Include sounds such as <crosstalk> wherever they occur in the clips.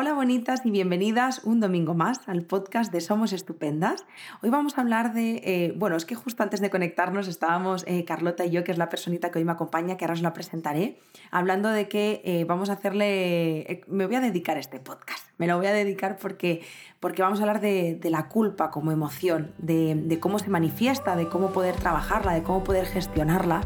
Hola bonitas y bienvenidas un domingo más al podcast de Somos Estupendas. Hoy vamos a hablar de, eh, bueno, es que justo antes de conectarnos estábamos eh, Carlota y yo, que es la personita que hoy me acompaña, que ahora os la presentaré, hablando de que eh, vamos a hacerle, me voy a dedicar a este podcast, me lo voy a dedicar porque, porque vamos a hablar de, la culpa como emoción, de, de cómo se manifiesta, de cómo poder trabajarla, de cómo poder gestionarla.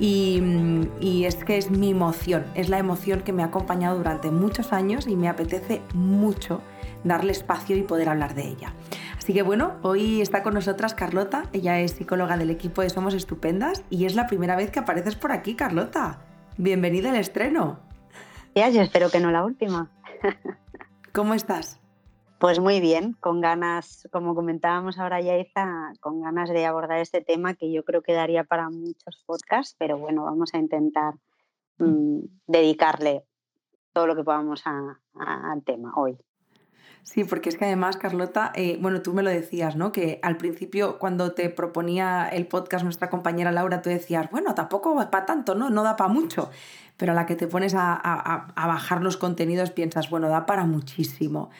Y, es que es mi emoción, es la emoción que me ha acompañado durante muchos años y me apetece mucho darle espacio y poder hablar de ella. Así que bueno, hoy está con nosotras Carlota, ella es psicóloga del equipo de Somos Estupendas y es la primera vez que apareces por aquí, Carlota. Bienvenida al estreno. Ya, yo espero que no la última. <laughs> ¿Cómo estás? Pues muy bien, con ganas, como comentábamos ahora ya, con ganas de abordar este tema que yo creo que daría para muchos podcasts, pero bueno, vamos a intentar mm, dedicarle todo lo que podamos al tema hoy. Sí, porque es que además, Carlota, eh, bueno, tú me lo decías, ¿no? Que al principio, cuando te proponía el podcast nuestra compañera Laura, tú decías, bueno, tampoco va para tanto, ¿no? No da para mucho. Pero a la que te pones a, a bajar los contenidos piensas, bueno, da para muchísimo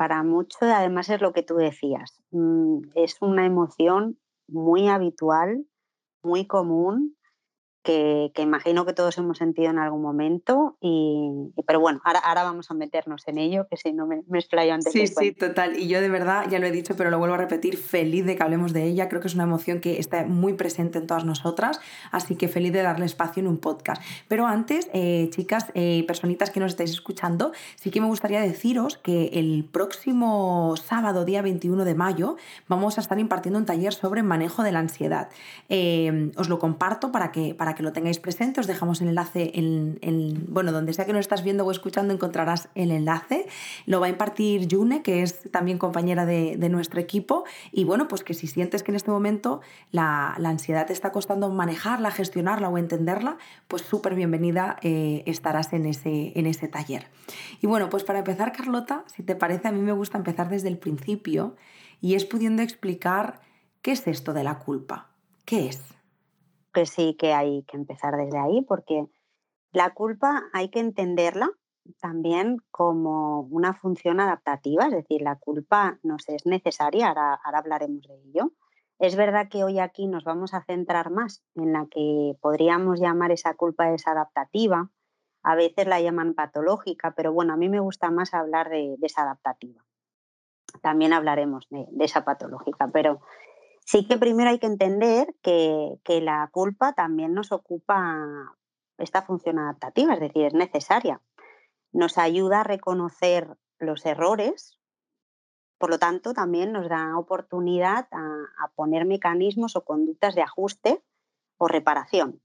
para mucho, además es lo que tú decías, mm, es una emoción muy habitual, muy común que, imagino que todos hemos sentido en algún momento. Y, pero bueno, ahora, ahora, vamos a meternos en ello, que si no me, me explayo antes. Sí, sí, total. Y yo de verdad, ya lo he dicho, pero lo vuelvo a repetir, feliz de que hablemos de ella. Creo que es una emoción que está muy presente en todas nosotras, así que feliz de darle espacio en un podcast. Pero antes, eh, chicas, eh, personitas que nos estáis escuchando, sí que me gustaría deciros que el próximo sábado, día 21 de mayo, vamos a estar impartiendo un taller sobre manejo de la ansiedad. Eh, os lo comparto para que, para que lo tengáis presente. Os dejamos el enlace en, bueno, donde sea que nos estás viendo o escuchando encontrarás el enlace. Lo va a impartir June, que es también compañera de, nuestro equipo. Y bueno, pues que si sientes que en este momento la, ansiedad te está costando manejarla, gestionarla o entenderla, pues súper bienvenida eh, estarás en ese, en ese taller. Y bueno, pues para empezar, Carlota, si te parece, a mí me gusta empezar desde el principio y es pudiendo explicar qué es esto de la culpa. ¿Qué es? Que sí que hay que empezar desde ahí, porque la culpa hay que entenderla también como una función adaptativa, es decir, la culpa nos es necesaria, ahora, hablaremos de ello. Es verdad que hoy aquí nos vamos a centrar más en la que podríamos llamar esa culpa desadaptativa, a veces la llaman patológica, pero bueno, a mí me gusta más hablar de desadaptativa. También hablaremos de, de esa patológica, pero Sí que primero hay que entender que, la culpa también nos ocupa esta función adaptativa, es decir, es necesaria. Nos ayuda a reconocer los errores, por lo tanto, también nos da oportunidad a, poner mecanismos o conductas de ajuste o reparación.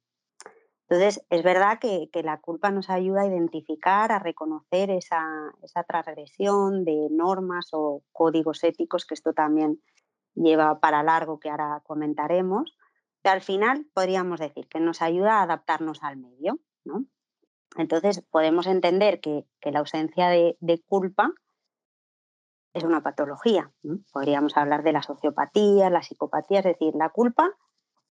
Entonces, es verdad que, la culpa nos ayuda a identificar, a reconocer esa, esa transgresión de normas o códigos éticos, que esto también lleva para largo que ahora comentaremos, que al final podríamos decir que nos ayuda a adaptarnos al medio. ¿no? Entonces podemos entender que, la ausencia de, culpa es una patología. Podríamos hablar de la sociopatía, la psicopatía, es decir, la culpa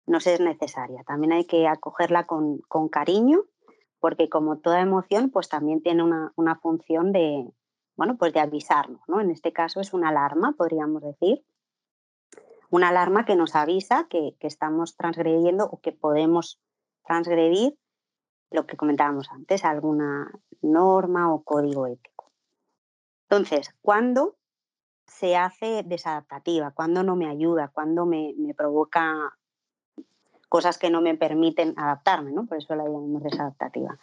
nos es necesaria. También hay que acogerla con, cariño, porque como toda emoción, pues también tiene una, una, función de, bueno, pues de avisarnos. ¿no? En este caso es una alarma, podríamos decir, una alarma que nos avisa que, estamos transgrediendo o que podemos transgredir lo que comentábamos antes, alguna norma o código ético. Entonces, ¿cuándo se hace desadaptativa? ¿Cuándo no me ayuda? ¿Cuándo me, provoca cosas que no me permiten adaptarme? ¿no? Por eso la llamamos desadaptativa.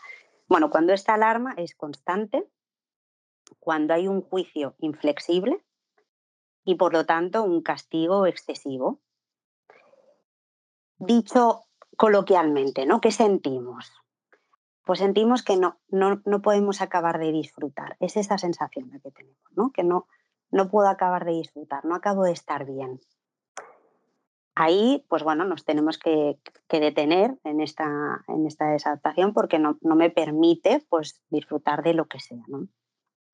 Bueno, cuando esta alarma es constante, cuando hay un juicio inflexible, y por lo tanto un castigo excesivo. Dicho coloquialmente, ¿no? ¿Qué sentimos? Pues sentimos que no, no, no podemos acabar de disfrutar. Es esa sensación la que tenemos, ¿no? Que no, no puedo acabar de disfrutar, no acabo de estar bien. Ahí, pues bueno, nos tenemos que, detener en esta, en esta desadaptación porque no, no, me permite pues, disfrutar de lo que sea. ¿no?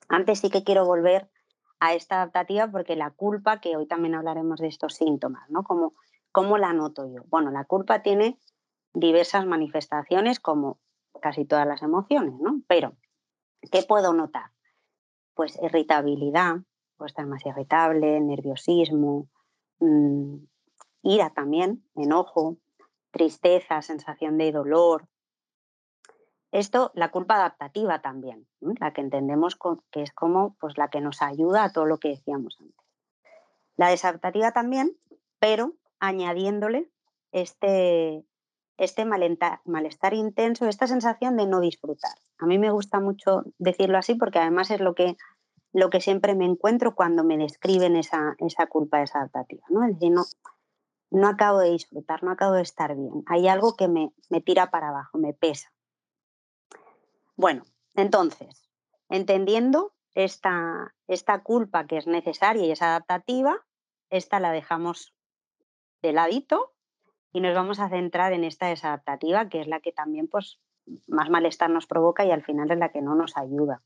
Antes sí que quiero volver a esta adaptativa porque la culpa, que hoy también hablaremos de estos síntomas, ¿no? ¿Cómo, cómo la noto yo? Bueno, la culpa tiene diversas manifestaciones como casi todas las emociones, ¿no? Pero, ¿qué puedo notar? pues irritabilidad, puede estar más irritable, nerviosismo, mm, ira también, enojo, tristeza, sensación de dolor. Esto, la culpa adaptativa también, la que entendemos que es como pues, la que nos ayuda a todo lo que decíamos antes. La desadaptativa también, pero añadiéndole este, este malestar, intenso, esta sensación de no disfrutar. A mí me gusta mucho decirlo así porque además es lo que, lo que siempre me encuentro cuando me describen esa, esa culpa desadaptativa. ¿no? Es decir, no, no acabo de disfrutar, no acabo de estar bien. Hay algo que me, me tira para abajo, me pesa. Bueno, entonces, entendiendo esta, esta culpa que es necesaria y es adaptativa, esta la dejamos de ladito y nos vamos a centrar en esta desadaptativa, que es la que también pues, más malestar nos provoca y al final es la que no nos ayuda.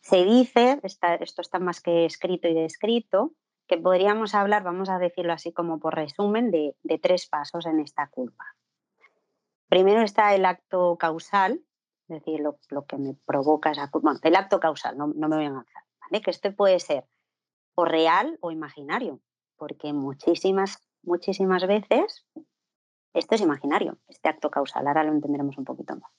Se dice, esto está más que escrito y descrito, que podríamos hablar, vamos a decirlo así como por resumen, de, tres pasos en esta culpa. Primero está el acto causal, es decir, lo, que me provoca esa el acto causal, no, me voy a avanzar, ¿vale? Que este puede ser o real o imaginario, porque muchísimas muchísimas veces esto es imaginario, este acto causal. Ahora lo entenderemos un poquito más.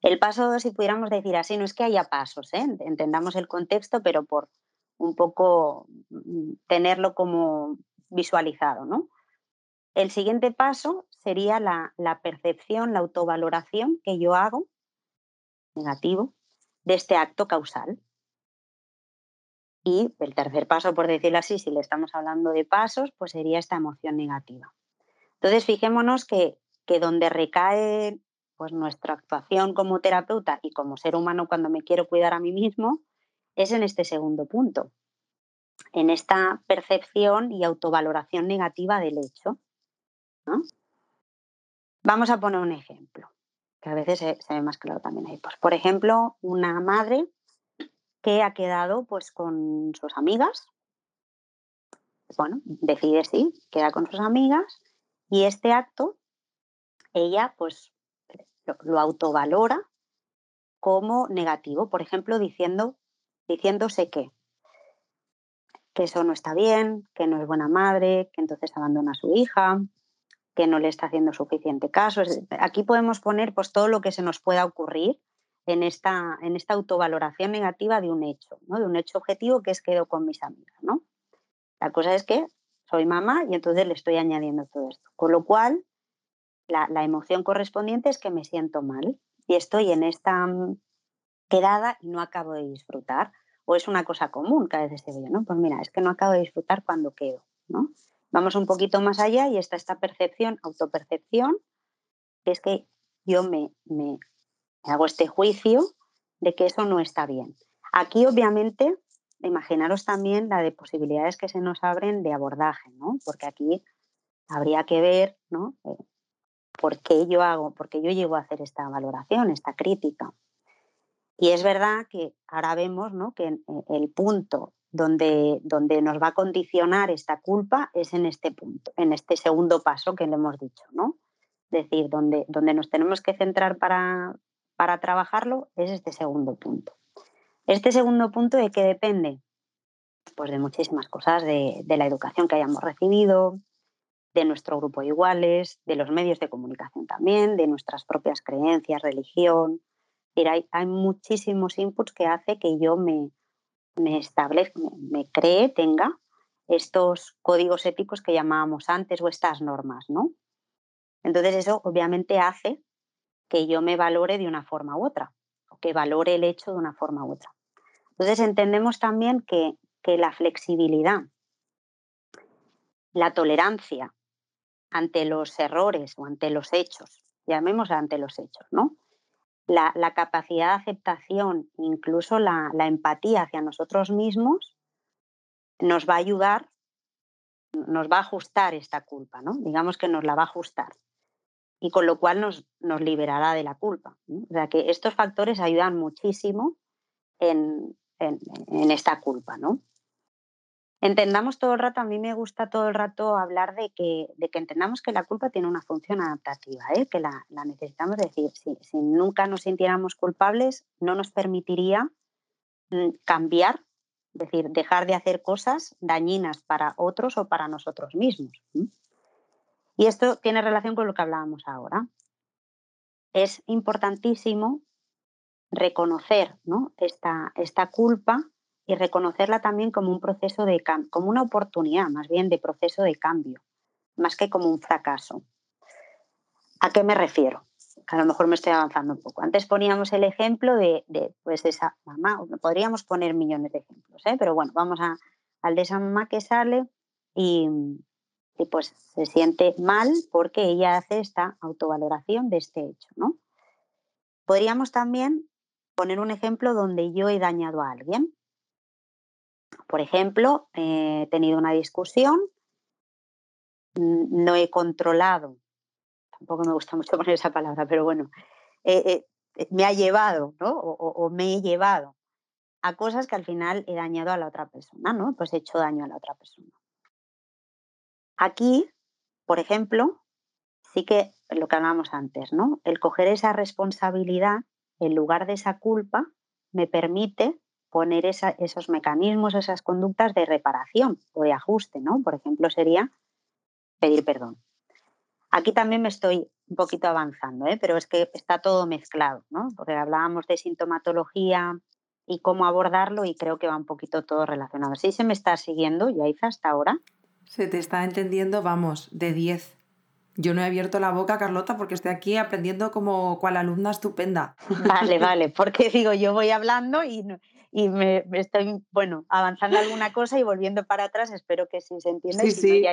El paso, si pudiéramos decir así, no es que haya pasos, ¿eh? entendamos el contexto, pero por un poco mm, tenerlo como visualizado. ¿no? El siguiente paso sería la, la percepción, la autovaloración que yo hago, negativo, de este acto causal. Y el tercer paso, por decirlo así, si le estamos hablando de pasos, pues sería esta emoción negativa. Entonces, fijémonos que, que donde recae pues, nuestra actuación como terapeuta y como ser humano cuando me quiero cuidar a mí mismo, es en este segundo punto, en esta percepción y autovaloración negativa del hecho. Vamos a poner un ejemplo, que a veces se, ve más claro también ahí. Pues, por ejemplo, una madre que ha quedado pues con sus amigas. Bueno, decide sí, queda con sus amigas y este acto ella pues lo, autovalora como negativo, por ejemplo, diciendo, diciéndose que, que eso no está bien, que no es buena madre, que entonces abandona a su hija, que no le está haciendo suficiente caso. Aquí podemos poner pues todo lo que se nos pueda ocurrir en esta, en esta autovaloración negativa de un hecho, ¿no? de un hecho objetivo que es quedo con mis amigas. ¿no? La cosa es que soy mamá y entonces le estoy añadiendo todo esto. Con lo cual, la, emoción correspondiente es que me siento mal y estoy en esta mm, quedada y no acabo de disfrutar. O es una cosa común que a veces se ve, ¿no? Pues mira, es que no acabo de disfrutar cuando quedo, ¿no? Vamos un poquito más allá y está esta percepción, autopercepción, que es que yo me, me hago este juicio de que eso no está bien. Aquí, obviamente, imaginaros también la de posibilidades que se nos abren de abordaje, ¿no? Porque aquí habría que ver, ¿no? Eh, ¿Por qué yo hago, por qué yo llego a hacer esta valoración, esta crítica? Y es verdad que ahora vemos ¿no? que el punto donde, donde nos va a condicionar esta culpa es en este punto, en este segundo paso que le hemos dicho, ¿no? Es decir, donde, donde nos tenemos que centrar para, para trabajarlo es este segundo punto. Este segundo punto de qué depende, pues de muchísimas cosas, de, la educación que hayamos recibido, de nuestro grupo de iguales, de los medios de comunicación también, de nuestras propias creencias, religión. Hay, hay muchísimos inputs que hace que yo me, me establezca, me, cree, tenga estos códigos éticos que llamábamos antes o estas normas, ¿no? Entonces eso obviamente hace que yo me valore de una forma u otra, o que valore el hecho de una forma u otra. Entonces entendemos también que, la flexibilidad, la tolerancia ante los errores o ante los hechos, llamemos ante los hechos, ¿no? La, capacidad de aceptación, incluso la, empatía hacia nosotros mismos, nos va a ayudar, nos va a ajustar esta culpa, ¿no? Digamos que nos la va a ajustar y con lo cual nos, nos liberará de la culpa. O sea que estos factores ayudan muchísimo en, en, esta culpa, ¿no? Entendamos todo el rato, a mí me gusta todo el rato hablar de que, de que entendamos que la culpa tiene una función adaptativa, ¿eh? que la, la, necesitamos decir. Si, nunca nos sintiéramos culpables, no nos permitiría mm, cambiar, es decir, dejar de hacer cosas dañinas para otros o para nosotros mismos. Y esto tiene relación con lo que hablábamos ahora. Es importantísimo reconocer ¿no? esta, esta culpa y reconocerla también como un proceso de como una oportunidad más bien de proceso de cambio, más que como un fracaso. ¿A qué me refiero? a lo mejor me estoy avanzando un poco. Antes poníamos el ejemplo de, pues esa mamá, podríamos poner millones de ejemplos, ¿eh? pero bueno, vamos a, al de esa mamá que sale y, y, pues se siente mal porque ella hace esta autovaloración de este hecho, ¿no? Podríamos también poner un ejemplo donde yo he dañado a alguien. Por ejemplo, he tenido una discusión, no he controlado, tampoco me gusta mucho <laughs> poner esa palabra, pero bueno, eh, eh, me ha llevado, ¿no? O, me he llevado a cosas que al final he dañado a la otra persona, ¿no? Pues he hecho daño a la otra persona. Aquí, por ejemplo, sí que lo que hablábamos antes, ¿no? El coger esa responsabilidad en lugar de esa culpa me permite poner esos mecanismos, esas conductas de reparación o de ajuste, ¿no? Por ejemplo, sería pedir perdón. Aquí también me estoy un poquito avanzando, ¿eh? pero es que está todo mezclado, ¿no? Porque hablábamos de sintomatología y cómo abordarlo y creo que va un poquito todo relacionado. ¿Sí se me está siguiendo, Yaiza, hasta ahora? Se te está entendiendo, vamos, de 10. Yo no he abierto la boca, Carlota, porque estoy aquí aprendiendo como cual alumna estupenda. Vale, vale, porque digo, yo voy hablando y, y me, estoy, bueno, avanzando alguna cosa y volviendo para atrás, espero que sí se entienda. Sí, sí.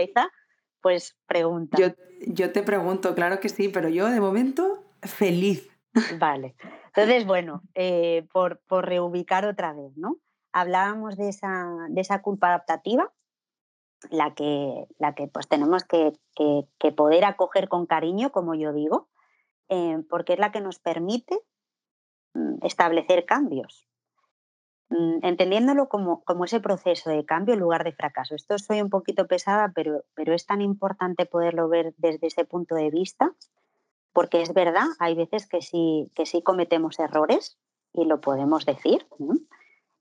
pues pregunta. Yo, yo te pregunto, claro que sí, pero yo de momento feliz. Vale, entonces, bueno, eh, por, por reubicar otra vez, ¿no? Hablábamos de esa, de esa culpa adaptativa la que, la que pues tenemos que, poder acoger con cariño, como yo digo, eh, porque es la que nos permite mm, establecer cambios, entendiéndolo como, como, ese proceso de cambio en lugar de fracaso. Esto soy un poquito pesada, pero, pero es tan importante poderlo ver desde ese punto de vista, porque es verdad, hay veces que sí, que sí cometemos errores y lo podemos decir.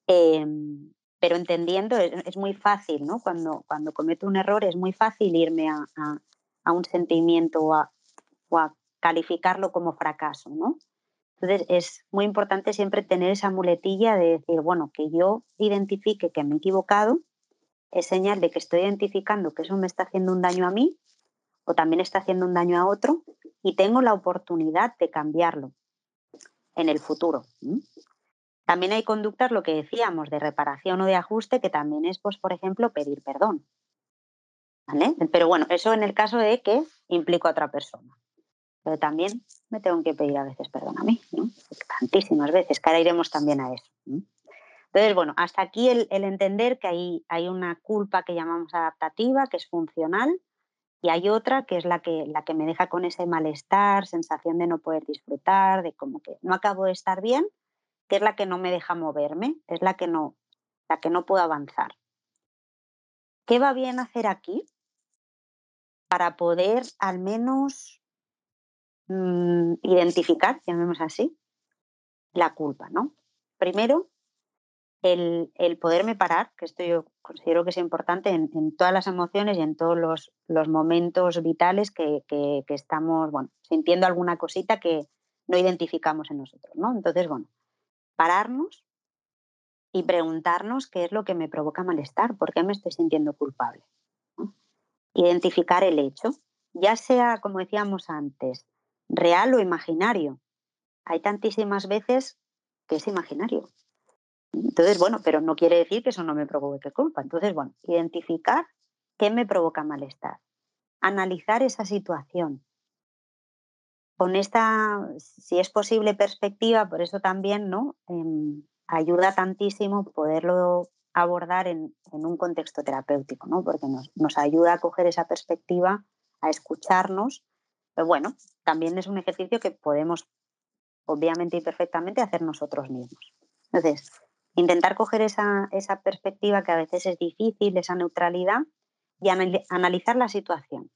Em, pero entendiendo, es, muy fácil, ¿no? Cuando, cuando cometo un error es muy fácil irme a, un sentimiento o a, calificarlo como fracaso, ¿no? Entonces es muy importante siempre tener esa muletilla de decir, bueno, que yo identifique que me he equivocado, es señal de que estoy identificando que eso me está haciendo un daño a mí o también está haciendo un daño a otro y tengo la oportunidad de cambiarlo en el futuro. También hay conductas, lo que decíamos, de reparación o de ajuste, que también es, pues, por ejemplo, pedir perdón. ¿Vale? Pero bueno, eso en el caso de que implico a otra persona. También me tengo que pedir a veces perdón a mí, ¿no? Tantísimas veces, que ahora iremos también a eso. Entonces, bueno, hasta aquí el, entender que hay, hay una culpa que llamamos adaptativa, que es funcional, y hay otra que es la que, la que me deja con ese malestar, sensación de no poder disfrutar, de como que no acabo de estar bien, que es la que no me deja moverme, es la que no, la que no puedo avanzar. ¿Qué va bien hacer aquí para poder al menos mm, identificar, llamemos así, la culpa, ¿no? Primero, el, poderme parar, que esto yo considero que es importante en, todas las emociones y en todos los, momentos vitales que, que, estamos, bueno, sintiendo alguna cosita que no identificamos en nosotros, ¿no? Entonces, bueno, pararnos y preguntarnos qué es lo que me provoca malestar, por qué me estoy sintiendo culpable. Identificar el hecho, ya sea, como decíamos antes, real o imaginario. Hay tantísimas veces que es imaginario. Entonces, bueno, pero no quiere decir que eso no me provoque culpa. Entonces, bueno, identificar qué me provoca malestar. Analizar esa situación con esta, si es posible, perspectiva, por eso también ¿no? Em, ayuda tantísimo poderlo abordar en, un contexto terapéutico, ¿no? porque nos, ayuda a coger esa perspectiva, a escucharnos. Pero bueno, también es un ejercicio que podemos, obviamente y perfectamente, hacer nosotros mismos. Entonces, intentar coger esa, esa perspectiva que a veces es difícil, esa neutralidad, y analizar la situación.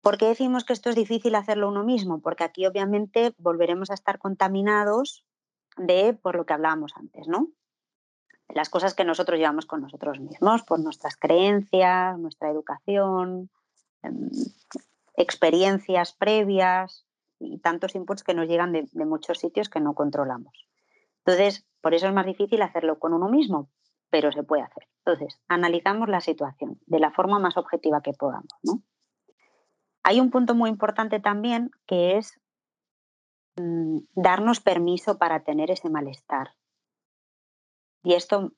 ¿Por qué decimos que esto es difícil hacerlo uno mismo? Porque aquí obviamente volveremos a estar contaminados de por lo que hablábamos antes, ¿no? las cosas que nosotros llevamos con nosotros mismos, por nuestras creencias, nuestra educación, em, experiencias previas y tantos inputs que nos llegan de, muchos sitios que no controlamos. Entonces, por eso es más difícil hacerlo con uno mismo, pero se puede hacer. Entonces, analizamos la situación de la forma más objetiva que podamos. Hay un punto muy importante también que es mm, darnos permiso para tener ese malestar. Y esto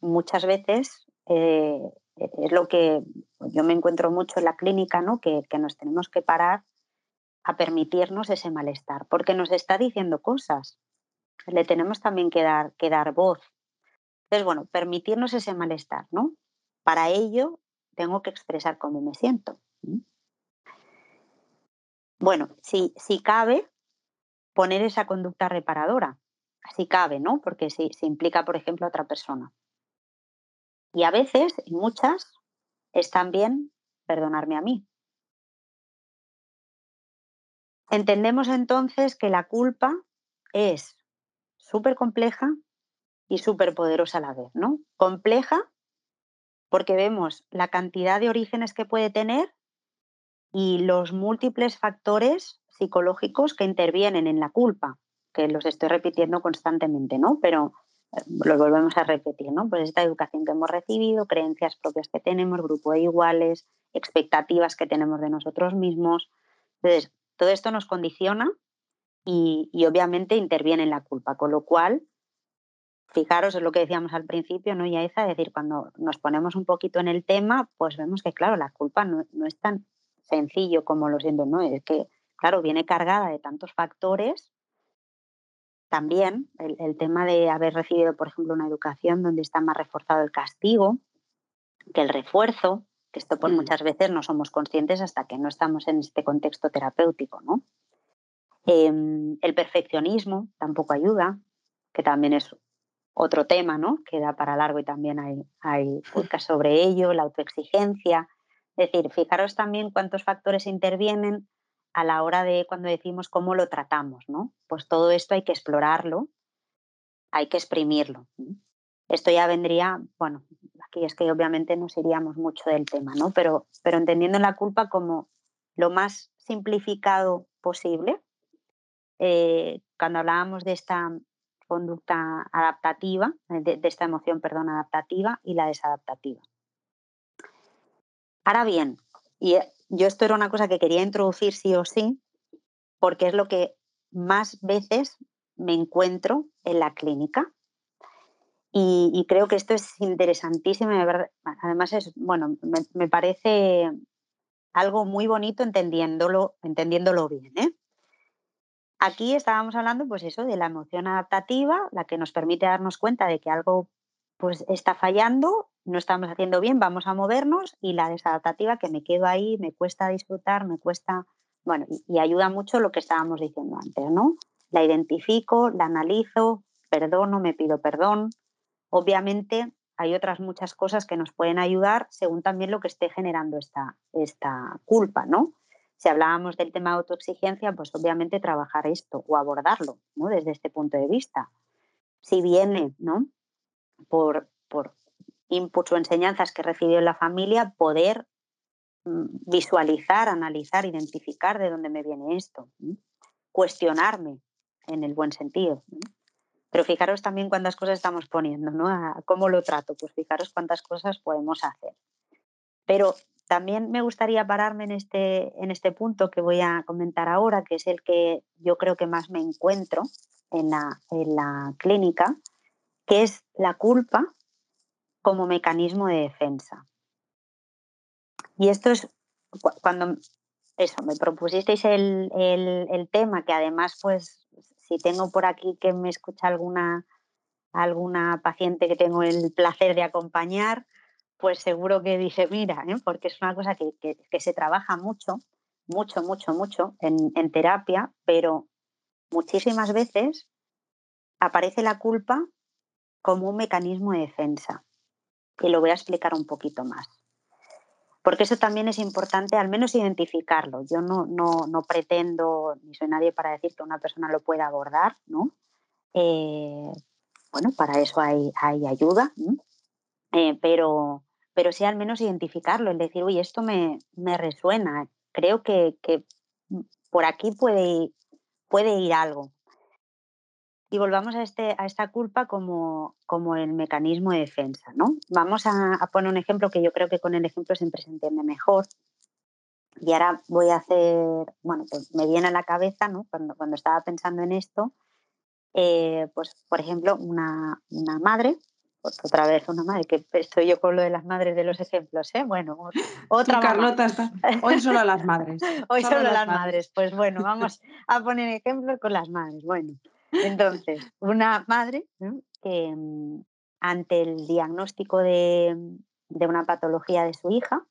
muchas veces eh, es lo que yo me encuentro mucho en la clínica, ¿no? que, nos tenemos que parar a permitirnos ese malestar, porque nos está diciendo cosas. Le tenemos también que dar, que dar voz. Entonces, bueno, permitirnos ese malestar, ¿no? Para ello tengo que expresar cómo me siento. Bueno, si, si cabe, poner esa conducta reparadora si cabe, ¿no? Porque se, se implica, por ejemplo, a otra persona. Y a veces, y muchas, es también perdonarme a mí. Entendemos entonces que la culpa es súper compleja y súper poderosa a la vez, ¿no? Compleja porque vemos la cantidad de orígenes que puede tener y los múltiples factores psicológicos que intervienen en la culpa que los estoy repitiendo constantemente, ¿no? Pero los volvemos a repetir, ¿no? Pues esta educación que hemos recibido, creencias propias que tenemos, grupo de iguales, expectativas que tenemos de nosotros mismos. Entonces, todo esto nos condiciona y, obviamente interviene en la culpa, con lo cual, fijaros, es lo que decíamos al principio, ¿no? Y es decir, cuando nos ponemos un poquito en el tema, pues vemos que, claro, la culpa no, no es tan sencillo como lo siento, ¿no? Es que, claro, viene cargada de tantos factores también el, tema de haber recibido, por ejemplo, una educación donde está más reforzado el castigo que el refuerzo, que esto por mm. muchas veces no somos conscientes hasta que no estamos en este contexto terapéutico, ¿no? Em, el perfeccionismo tampoco ayuda, que también es otro tema, ¿no? Que da para largo y también hay, hay podcast sobre ello, la autoexigencia. Es decir, fijaros también cuántos factores intervienen a la hora de cuando decimos cómo lo tratamos, ¿no? Pues todo esto hay que explorarlo, hay que exprimirlo. Esto ya vendría, bueno, aquí es que obviamente nos iríamos mucho del tema, ¿no? Pero, pero entendiendo la culpa como lo más simplificado posible, eh, cuando hablábamos de esta conducta adaptativa, de, de, esta emoción, perdón, adaptativa y la desadaptativa. Ahora bien, y yo esto era una cosa que quería introducir sí o sí, porque es lo que más veces me encuentro en la clínica. Y, creo que esto es interesantísimo. Además, es, bueno, me, parece algo muy bonito entendiéndolo, entendiéndolo bien. ¿eh? Aquí estábamos hablando, pues eso, de la emoción adaptativa, la que nos permite darnos cuenta de que algo pues está fallando, no estamos haciendo bien, vamos a movernos y la desadaptativa que me quedo ahí, me cuesta disfrutar, me cuesta, bueno, y, ayuda mucho lo que estábamos diciendo antes, ¿no? La identifico, la analizo, perdono, me pido perdón. Obviamente hay otras muchas cosas que nos pueden ayudar según también lo que esté generando esta, esta culpa, ¿no? Si hablábamos del tema de autoexigencia, pues obviamente trabajar esto o abordarlo, ¿no? Desde este punto de vista. Si viene, ¿no? por, por inputs o enseñanzas que recibió en la familia, poder mm, visualizar, analizar, identificar de dónde me viene esto, cuestionarme en el buen sentido. Pero fijaros también cuántas cosas estamos poniendo, ¿no? ¿Cómo lo trato? Pues fijaros cuántas cosas podemos hacer. Pero también me gustaría pararme en este, en este punto que voy a comentar ahora, que es el que yo creo que más me encuentro en la, en la clínica, que es la culpa como mecanismo de defensa. Y esto es cuando eso, me propusisteis el, el, tema, que además, pues, si tengo por aquí que me escucha alguna, alguna paciente que tengo el placer de acompañar, pues seguro que dice, mira, ¿eh? porque es una cosa que, que, se trabaja mucho, mucho, mucho, mucho en, en terapia, pero muchísimas veces aparece la culpa como un mecanismo de defensa. Y lo voy a explicar un poquito más. Porque eso también es importante, al menos identificarlo. Yo no, no, pretendo, ni soy nadie para decir que una persona lo pueda abordar, ¿no? Eh, bueno, para eso hay, hay ayuda, eh, pero, pero sí al menos identificarlo, el decir, uy, esto me, me resuena, creo que, que, por aquí puede, puede ir algo. Y volvamos a, este, a esta culpa como, como el mecanismo de defensa, ¿no? Vamos a, a, poner un ejemplo que yo creo que con el ejemplo siempre se entiende mejor. Y ahora voy a hacer, bueno, pues me viene a la cabeza, ¿no? Cuando, cuando estaba pensando en esto, eh, pues por ejemplo, una, una madre otra vez una madre, que estoy yo con lo de las madres de los ejemplos, ¿eh? Bueno, otra <laughs> Carlota está. Hoy solo las madres. <laughs> Hoy solo, las, madres. Pues bueno, vamos a poner ejemplos con las madres. Bueno, entonces, una madre que mm, ante el diagnóstico de, de una patología de su hija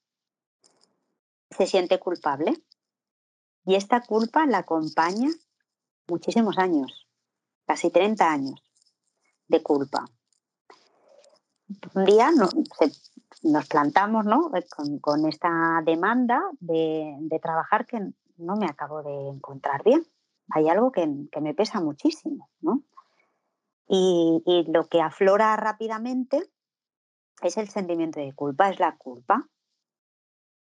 se siente culpable y esta culpa la acompaña muchísimos años, casi 30 años de culpa un día nos plantamos ¿no? Eh, con, esta demanda de, trabajar que no me acabo de encontrar bien. Hay algo que, me pesa muchísimo. ¿no? Y, lo que aflora rápidamente es el sentimiento de culpa, es la culpa.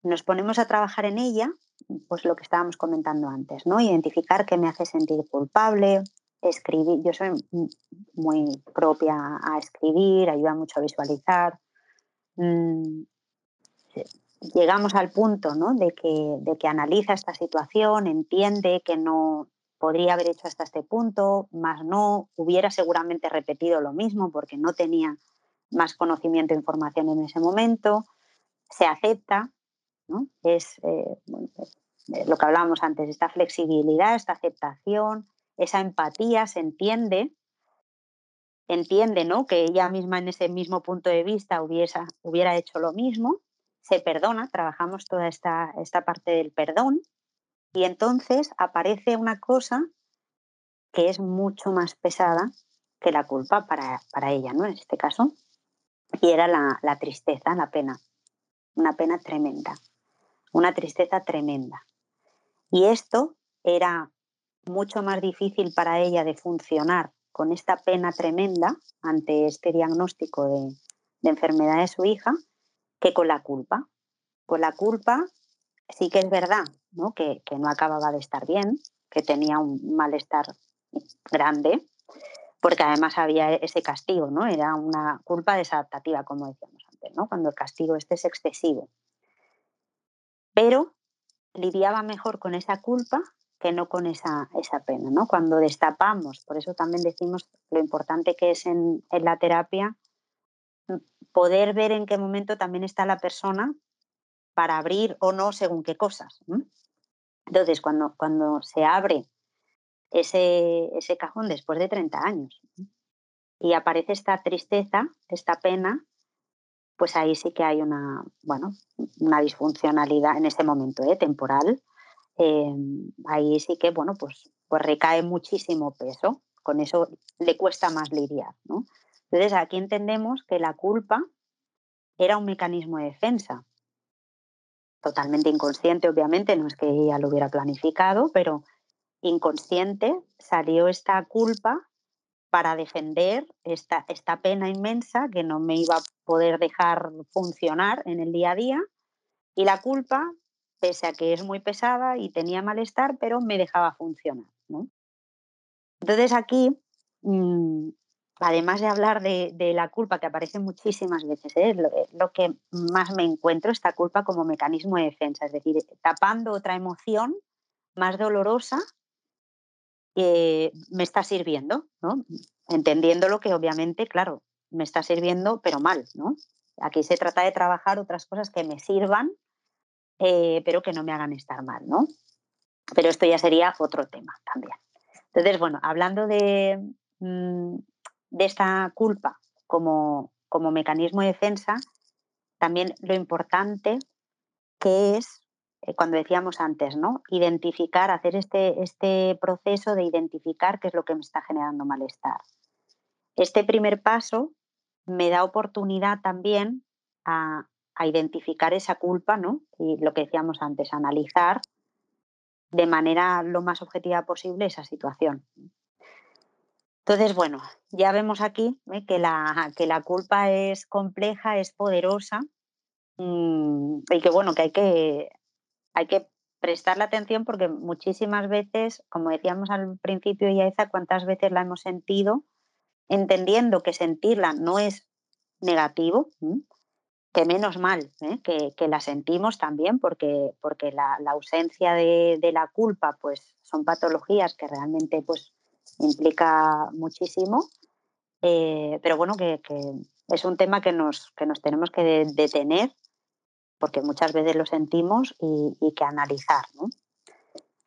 Nos ponemos a trabajar en ella, pues lo que estábamos comentando antes, ¿no? Identificar qué me hace sentir culpable, escribir, yo soy muy propia a escribir, ayuda mucho a visualizar. Mm, llegamos al punto ¿no? de, que, de que analiza esta situación, entiende que no podría haber hecho hasta este punto, más no, hubiera seguramente repetido lo mismo porque no tenía más conocimiento e información en ese momento, se acepta, ¿no? es eh, eh, lo que hablábamos antes, esta flexibilidad, esta aceptación, esa empatía, se entiende, entiende ¿no? que ella misma en ese mismo punto de vista hubiera, hecho lo mismo, se perdona, trabajamos toda esta, esta parte del perdón y entonces aparece una cosa que es mucho más pesada que la culpa para, para ella, ¿no? En este caso, y era la, la tristeza, la pena, una pena tremenda, una tristeza tremenda. Y esto era mucho más difícil para ella de funcionar con esta pena tremenda ante este diagnóstico de, enfermedad de su hija que con la culpa. Con la culpa sí que es verdad ¿no? Que, no acababa de estar bien, que tenía un malestar grande, porque además había ese castigo, ¿no? Era una culpa desadaptativa, como decíamos antes, ¿no? Cuando el castigo este es excesivo. Pero lidiaba mejor con esa culpa que no con esa, esa pena. ¿no? Cuando destapamos, por eso también decimos lo importante que es en, la terapia mm, poder ver en qué momento también está la persona para abrir o no según qué cosas. Entonces, cuando, cuando se abre ese, ese cajón después de 30 años y aparece esta tristeza, esta pena, pues ahí sí que hay una, bueno, una disfuncionalidad en ese momento ¿eh? temporal Em, ahí sí que, bueno, pues, pues recae muchísimo peso. Con eso le cuesta más lidiar, ¿no? Entonces aquí entendemos que la culpa era un mecanismo de defensa. Totalmente inconsciente, obviamente, no es que ella lo hubiera planificado, pero inconsciente salió esta culpa para defender esta, esta pena inmensa que no me iba a poder dejar funcionar en el día a día. Y la culpa pese a que es muy pesada y tenía malestar, pero me dejaba funcionar. Entonces aquí, mm, además de hablar de, la culpa que aparece muchísimas veces, ¿eh? Eh, lo, que más me encuentro, esta culpa como mecanismo de defensa, es decir, tapando otra emoción más dolorosa que me está sirviendo, ¿no? entendiendo lo que obviamente, claro, me está sirviendo, pero mal. ¿no? Aquí se trata de trabajar otras cosas que me sirvan eh, pero que no me hagan estar mal, ¿no? Pero esto ya sería otro tema también. Entonces, bueno, hablando de, mm, de esta culpa como, como mecanismo de defensa, también lo importante que es, eh, cuando decíamos antes, ¿no? Identificar, hacer este, este proceso de identificar qué es lo que me está generando malestar. Este primer paso me da oportunidad también a, a identificar esa culpa, ¿no? Y lo que decíamos antes, analizar de manera lo más objetiva posible esa situación. Entonces, bueno, ya vemos aquí ¿eh? que, la, que la culpa es compleja, es poderosa mm, y que, bueno, que hay que, hay que prestarle atención porque muchísimas veces, como decíamos al principio, Yaiza, cuántas veces la hemos sentido, entendiendo que sentirla no es negativo, que menos mal ¿eh? que, la sentimos también, porque, porque la, ausencia de, la culpa pues, son patologías que realmente pues, implica muchísimo, eh, pero bueno, que, es un tema que nos, que nos tenemos que detener, porque muchas veces lo sentimos y, que analizar. ¿no?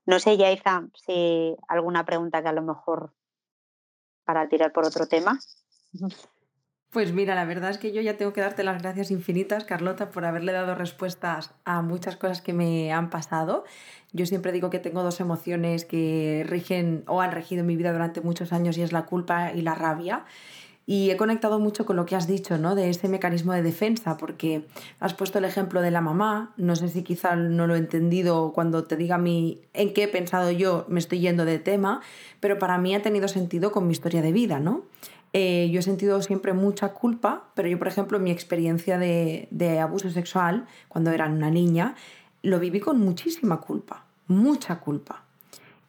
no sé, Yaiza, si alguna pregunta que a lo mejor para tirar por otro tema. Pues mira, la verdad es que yo ya tengo que darte las gracias infinitas, Carlota, por haberle dado respuestas a muchas cosas que me han pasado. Yo siempre digo que tengo dos emociones que rigen o han regido mi vida durante muchos años y es la culpa y la rabia. Y he conectado mucho con lo que has dicho, ¿no? De ese mecanismo de defensa, porque has puesto el ejemplo de la mamá. No sé si quizá no lo he entendido cuando te diga mi en qué he pensado yo, me estoy yendo de tema, pero para mí ha tenido sentido con mi historia de vida, ¿no? Eh, yo he sentido siempre mucha culpa, pero yo, por ejemplo, mi experiencia de, abuso sexual, cuando era una niña, lo viví con muchísima culpa, mucha culpa.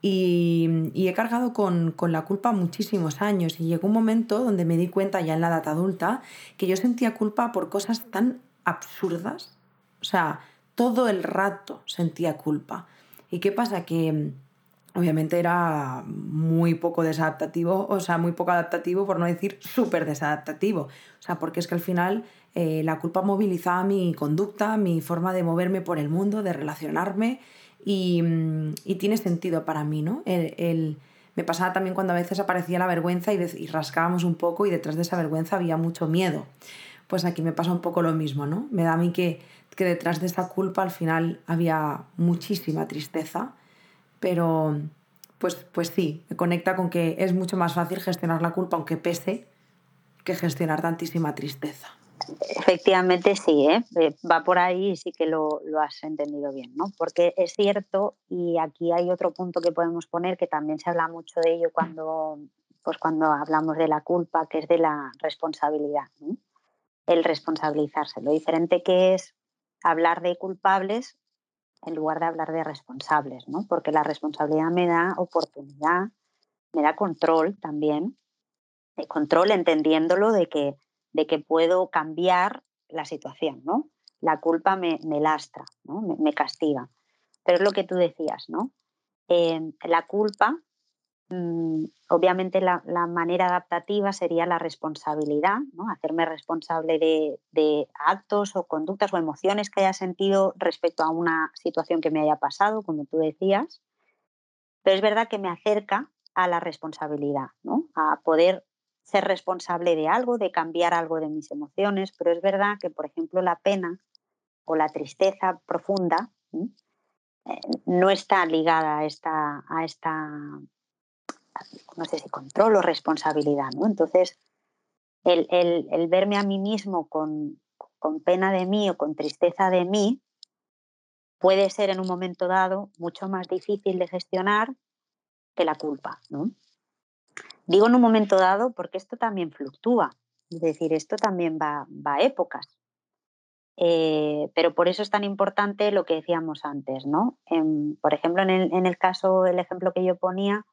Y, he cargado con, con, la culpa muchísimos años y llegó un momento donde me di cuenta ya en la edad adulta que yo sentía culpa por cosas tan absurdas. O sea, todo el rato sentía culpa. ¿Y qué pasa? Que obviamente era muy poco desadaptativo, o sea, muy poco adaptativo, por no decir súper desadaptativo. O sea, porque es que al final eh, la culpa movilizaba mi conducta, mi forma de moverme por el mundo, de relacionarme, y, mm, tiene sentido para mí, ¿no? El, me pasaba también cuando a veces aparecía la vergüenza y, y rascábamos un poco y detrás de esa vergüenza había mucho miedo. Pues aquí me pasa un poco lo mismo, ¿no? Me da a mí que, que detrás de esa culpa al final había muchísima tristeza pero pues, pues sí, me conecta con que es mucho más fácil gestionar la culpa, aunque pese, que gestionar tantísima tristeza. Efectivamente sí, ¿eh? Eh, va por ahí y sí que lo, has entendido bien, ¿no? Porque es cierto, y aquí hay otro punto que podemos poner, que también se habla mucho de ello cuando, pues cuando hablamos de la culpa, que es de la responsabilidad, el responsabilizarse. Lo diferente que es hablar de culpables en lugar de hablar de responsables, ¿no? Porque la responsabilidad me da oportunidad, me da control también, de control entendiéndolo de que, de que puedo cambiar la situación, ¿no? La culpa me, lastra, ¿no? me, castiga. Pero es lo que tú decías, ¿no? Eh, la culpa obviamente la, manera adaptativa sería la responsabilidad, ¿no? hacerme responsable de, actos o conductas o emociones que haya sentido respecto a una situación que me haya pasado, como tú decías. Pero es verdad que me acerca a la responsabilidad, ¿no? a poder ser responsable de algo, de cambiar algo de mis emociones, pero es verdad que, por ejemplo, la pena o la tristeza profunda eh, no está ligada a esta, a esta no sé si control o responsabilidad, ¿no? Entonces, el, verme a mí mismo con, pena de mí o con tristeza de mí puede ser en un momento dado mucho más difícil de gestionar que la culpa, ¿no? Digo en un momento dado porque esto también fluctúa, es decir, esto también va, a épocas. Eh, pero por eso es tan importante lo que decíamos antes, ¿no? por ejemplo, en el, en el caso, el ejemplo que yo ponía,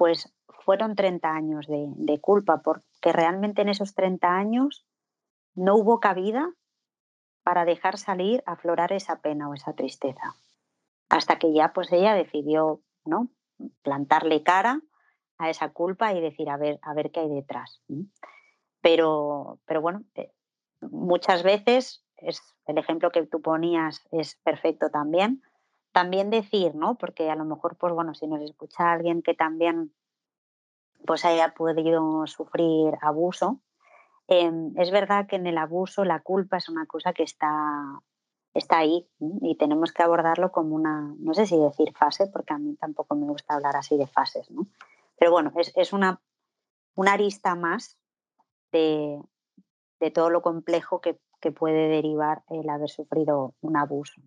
pues fueron 30 años de, culpa, porque realmente en esos 30 años no hubo cabida para dejar salir, aflorar esa pena o esa tristeza. Hasta que ya pues ella decidió, ¿no? plantarle cara a esa culpa y decir, a ver, a ver qué hay detrás. Pero, pero bueno, eh, muchas veces es el ejemplo que tú ponías es perfecto también también decir, ¿no? Porque a lo mejor, pues bueno, si nos escucha alguien que también pues haya podido sufrir abuso, em, es verdad que en el abuso la culpa es una cosa que está, está ahí y tenemos que abordarlo como una, no sé si decir fase, porque a mí tampoco me gusta hablar así de fases, ¿no? Pero bueno, es, una, una arista más de, todo lo complejo que, puede derivar el haber sufrido un abuso.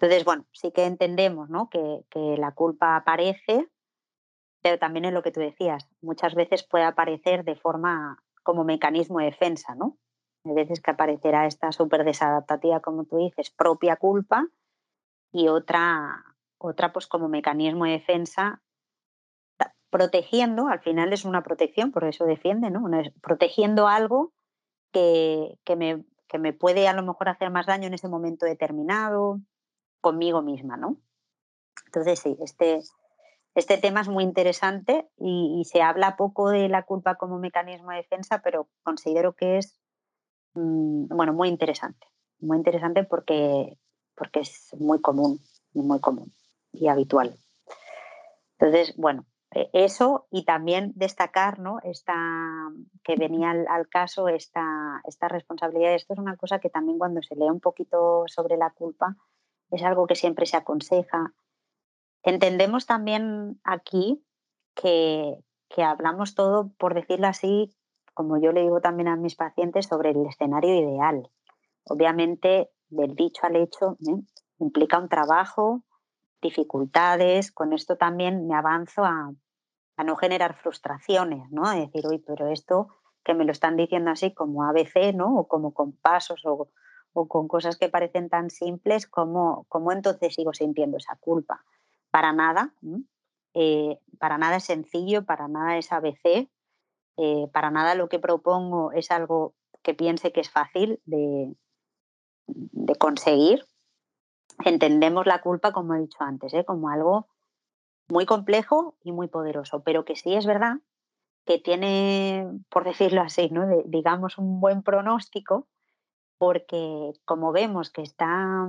Entonces, bueno, sí que entendemos ¿no? que, la culpa aparece pero también es lo que tú decías, muchas veces puede aparecer de forma como mecanismo de defensa, ¿no? Hay veces que aparecerá esta súper desadaptativa, como tú dices, propia culpa y otra, otra pues como mecanismo de defensa protegiendo, al final es una protección, por eso defiende, ¿no? Protegiendo algo que, que, me, que me puede a lo mejor hacer más daño en ese momento determinado, conmigo misma, ¿no? Entonces, sí, este, este tema es muy interesante y, se habla poco de la culpa como mecanismo de defensa, pero considero que es, mm, bueno, muy interesante. Muy interesante porque, porque es muy común, muy común y habitual. Entonces, bueno, e, eso y también destacar ¿no? esta, que venía al, caso esta, esta responsabilidad. Esto es una cosa que también cuando se lee un poquito sobre la culpa es algo que siempre se aconseja. Entendemos también aquí que, que hablamos todo, por decirlo así, como yo le digo también a mis pacientes, sobre el escenario ideal. Obviamente, del dicho al hecho, ¿eh? implica un trabajo, dificultades, con esto también me avanzo a, no generar frustraciones, ¿no? De decir, uy, pero esto que me lo están diciendo así como ABC, ¿no? O como con pasos o, con cosas que parecen tan simples, ¿cómo, entonces sigo sintiendo esa culpa? Para nada, eh, para nada es sencillo, para nada es ABC, eh, para nada lo que propongo es algo que piense que es fácil de, de conseguir, entendemos la culpa, como he dicho antes, ¿eh? como algo muy complejo y muy poderoso, pero que sí es verdad que tiene, por decirlo así, ¿no? digamos un buen pronóstico, porque como vemos que está,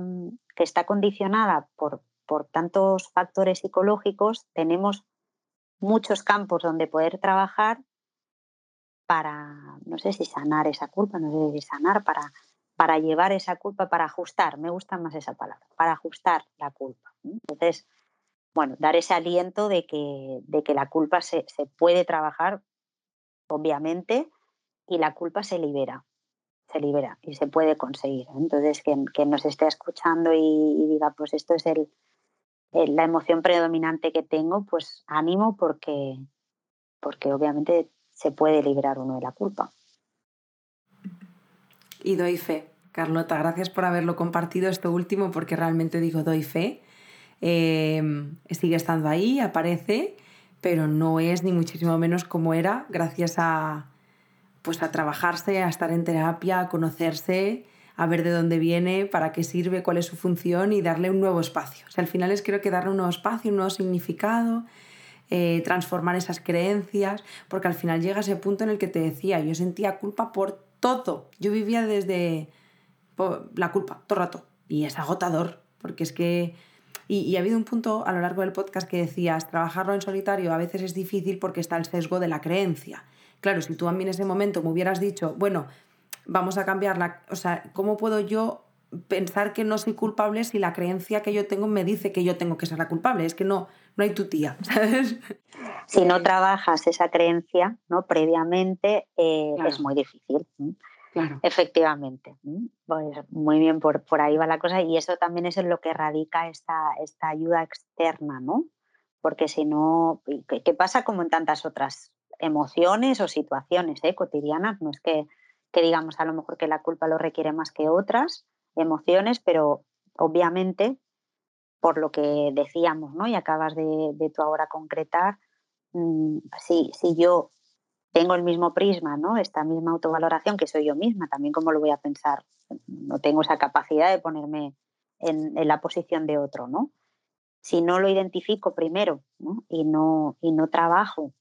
que está condicionada por, por tantos factores psicológicos, tenemos muchos campos donde poder trabajar para, no sé si sanar esa culpa, no sé si sanar, para para llevar esa culpa, para ajustar, me gusta más esa palabra, para ajustar la culpa. Entonces, bueno, dar ese aliento de que, de que la culpa se, puede trabajar, obviamente, y la culpa se libera, se libera y se puede conseguir. Entonces, que nos esté escuchando y, diga, pues esto es el, la emoción predominante que tengo, pues ánimo porque, porque obviamente se puede liberar uno de la culpa. Y doy fe. Carlota, gracias por haberlo compartido esto último porque realmente digo, doy fe. Em, sigue estando ahí, aparece, pero no es ni muchísimo menos como era gracias a, pues a trabajarse, a estar en terapia, a conocerse, a ver de dónde viene, para qué sirve, cuál es su función y darle un nuevo espacio. Al final es creo que darle un nuevo espacio, un nuevo significado, eh, transformar esas creencias, porque al final llega ese punto en el que te decía, yo sentía culpa por todo. Yo vivía desde la culpa todo el rato y es agotador, porque es que... Y, ha habido un punto a lo largo del podcast que decías, trabajarlo en solitario a veces es difícil porque está el sesgo de la creencia. Claro, si tú a mí en ese momento me hubieras dicho, bueno, vamos a cambiarla, o sea, ¿cómo puedo yo pensar que no soy culpable si la creencia que yo tengo me dice que yo tengo que ser la culpable? Es que no, no hay tu tía, <laughs> ¿sabes? Si no trabajas esa creencia ¿no? previamente, eh, es muy difícil. Efectivamente. Pues muy bien, por, por, ahí va la cosa. Y eso también es en lo que radica esta, esta ayuda externa, ¿no? Porque si no, ¿qué pasa como en tantas otras emociones o situaciones ¿eh? cotidianas? No es que, que digamos a lo mejor que la culpa lo requiere más que otras emociones, pero obviamente, por lo que decíamos, ¿no? Y acabas de, de tú ahora concretar, mm, si, si yo tengo el mismo prisma, ¿no? Esta misma autovaloración que soy yo misma, también cómo lo voy a pensar. No tengo esa capacidad de ponerme en, la posición de otro, ¿no? Si no lo identifico primero Y, no, y no trabajo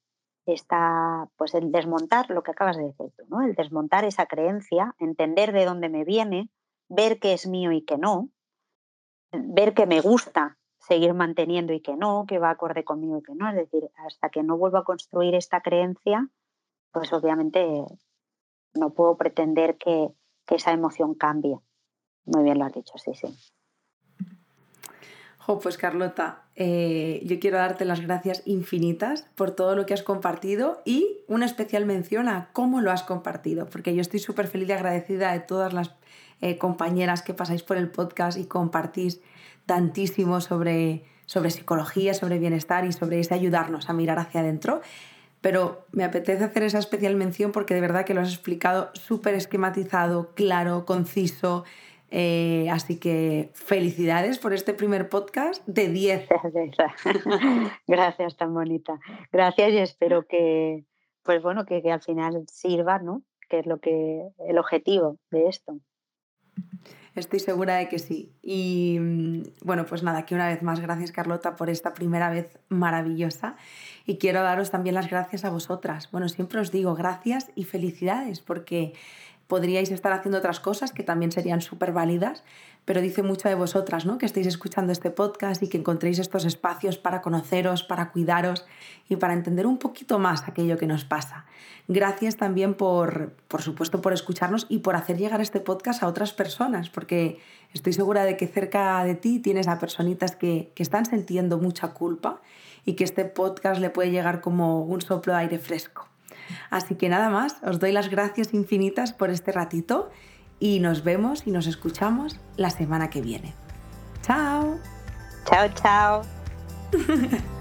esta, pues el desmontar lo que acabas de decir tú, ¿no? El desmontar esa creencia, entender de dónde me viene, ver qué es mío y qué no, ver que me gusta seguir manteniendo y que no, que va acorde conmigo y que no. Es decir, hasta que no vuelvo a construir esta creencia, pues obviamente no puedo pretender que, esa emoción cambie. Muy bien lo has dicho, sí, sí. Pues Carlota, eh, yo quiero darte las gracias infinitas por todo lo que has compartido y una especial mención a cómo lo has compartido, porque yo estoy súper feliz y agradecida de todas las eh, compañeras que pasáis por el podcast y compartís tantísimo sobre, sobre psicología, sobre bienestar y sobre ese ayudarnos a mirar hacia adentro. Pero me apetece hacer esa especial mención porque de verdad que lo has explicado súper esquematizado, claro, conciso. Eh, así que felicidades por este primer podcast de 10. <laughs> <laughs> Gracias, tan bonita. Gracias y espero que, pues bueno, que, que al final sirva, ¿no? Que es lo que el objetivo de esto. Estoy segura de que sí. Y mm, bueno, pues nada, que una vez más gracias Carlota por esta primera vez maravillosa. Y quiero daros también las gracias a vosotras. Bueno, siempre os digo gracias y felicidades porque podríais estar haciendo otras cosas que también serían súper válidas, pero dice mucho de vosotras, ¿no? Que estéis escuchando este podcast y que encontréis estos espacios para conoceros, para cuidaros y para entender un poquito más aquello que nos pasa. Gracias también por, por supuesto, por escucharnos y por hacer llegar este podcast a otras personas, porque estoy segura de que cerca de ti tienes a personitas que, que están sintiendo mucha culpa y que este podcast le puede llegar como un soplo de aire fresco. Así que nada más, os doy las gracias infinitas por este ratito y nos vemos y nos escuchamos la semana que viene. Chao. Chao, chao. <laughs>